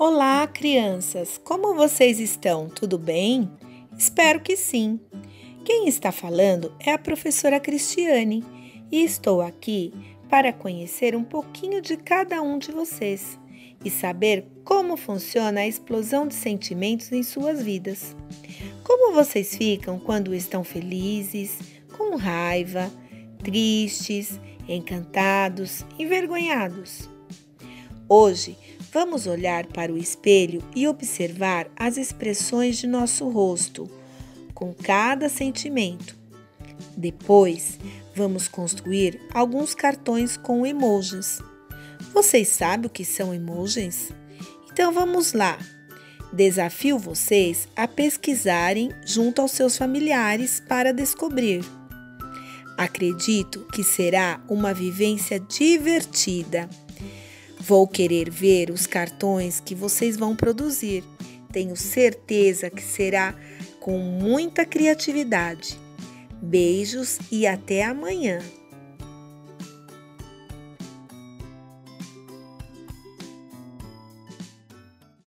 Olá, crianças! Como vocês estão? Tudo bem? Espero que sim. Quem está falando é a professora Cristiane e estou aqui para conhecer um pouquinho de cada um de vocês e saber como funciona a explosão de sentimentos em suas vidas. Como vocês ficam quando estão felizes, com raiva, tristes, encantados, envergonhados? Hoje vamos olhar para o espelho e observar as expressões de nosso rosto com cada sentimento. Depois, vamos construir alguns cartões com emojis. Vocês sabem o que são emojis? Então vamos lá! Desafio vocês a pesquisarem junto aos seus familiares para descobrir. Acredito que será uma vivência divertida. Vou querer ver os cartões que vocês vão produzir. Tenho certeza que será com muita criatividade. Beijos e até amanhã!